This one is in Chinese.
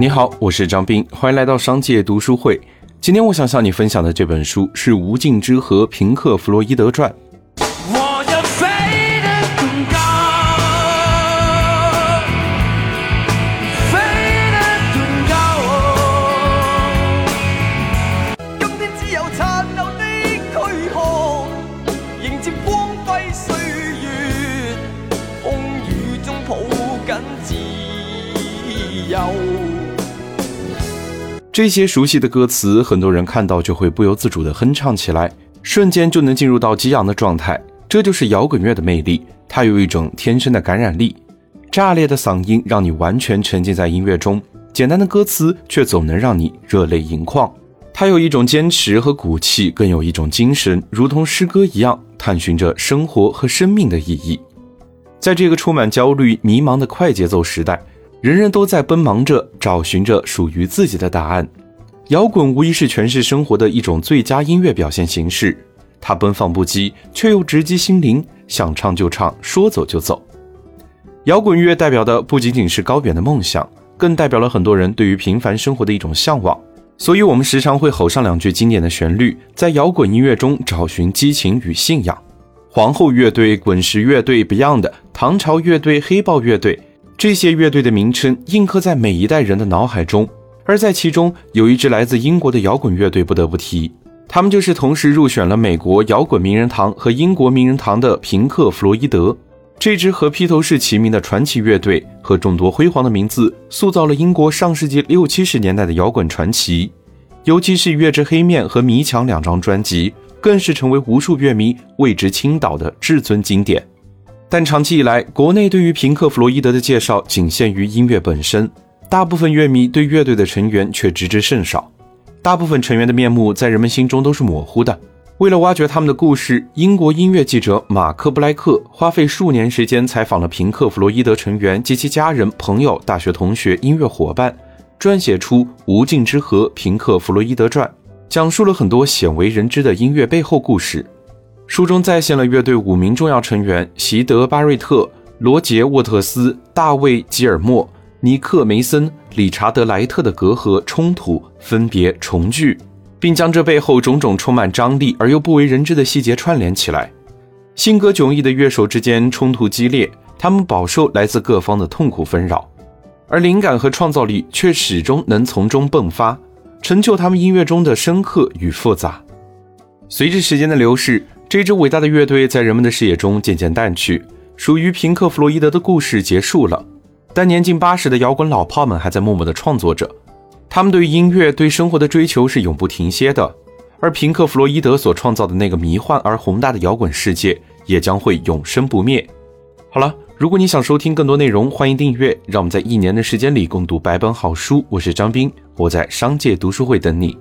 你好，我是张斌，欢迎来到商界读书会。今天我想向你分享的这本书是《无尽之河：平克·弗洛伊德传》。我要飞得更高，飞得更高。今天只有这些熟悉的歌词，很多人看到就会不由自主地哼唱起来，瞬间就能进入到激昂的状态。这就是摇滚乐的魅力，它有一种天生的感染力。炸裂的嗓音让你完全沉浸在音乐中，简单的歌词却总能让你热泪盈眶。它有一种坚持和骨气，更有一种精神，如同诗歌一样，探寻着生活和生命的意义。在这个充满焦虑、迷茫的快节奏时代，人人都在奔忙着找寻着属于自己的答案。摇滚无疑是诠释生活的一种最佳音乐表现形式，它奔放不羁，却又直击心灵，想唱就唱，说走就走。摇滚乐代表的不仅仅是高远的梦想，更代表了很多人对于平凡生活的一种向往。所以，我们时常会吼上两句经典的旋律，在摇滚音乐中找寻激情与信仰。皇后乐队、滚石乐队、Beyond、唐朝乐队、黑豹乐队。这些乐队的名称印刻在每一代人的脑海中，而在其中有一支来自英国的摇滚乐队不得不提，他们就是同时入选了美国摇滚名人堂和英国名人堂的平克·弗洛伊德。这支和披头士齐名的传奇乐队和众多辉煌的名字，塑造了英国上世纪六七十年代的摇滚传奇。尤其是《月之黑面》和《迷墙》两张专辑，更是成为无数乐迷为之倾倒的至尊经典。但长期以来，国内对于平克·弗洛伊德的介绍仅限于音乐本身，大部分乐迷对乐队的成员却知之甚少。大部分成员的面目在人们心中都是模糊的。为了挖掘他们的故事，英国音乐记者马克·布莱克花费数年时间采访了平克·弗洛伊德成员及其家人、朋友、大学同学、音乐伙伴，撰写出《无尽之河：平克·弗洛伊德传》，讲述了很多鲜为人知的音乐背后故事。书中再现了乐队五名重要成员席德·巴瑞特、罗杰·沃特斯、大卫·吉尔莫、尼克·梅森、理查德·莱特的隔阂冲突分别重聚。并将这背后种种充满张力而又不为人知的细节串联起来。性格迥异的乐手之间冲突激烈，他们饱受来自各方的痛苦纷扰，而灵感和创造力却始终能从中迸发，成就他们音乐中的深刻与复杂。随着时间的流逝，这支伟大的乐队在人们的视野中渐渐淡去，属于平克·弗洛伊德的故事结束了。但年近八十的摇滚老炮们还在默默的创作着。他们对于音乐、对生活的追求是永不停歇的，而平克·弗洛伊德所创造的那个迷幻而宏大的摇滚世界也将会永生不灭。好了，如果你想收听更多内容，欢迎订阅。让我们在一年的时间里共读百本好书。我是张斌，我在商界读书会等你。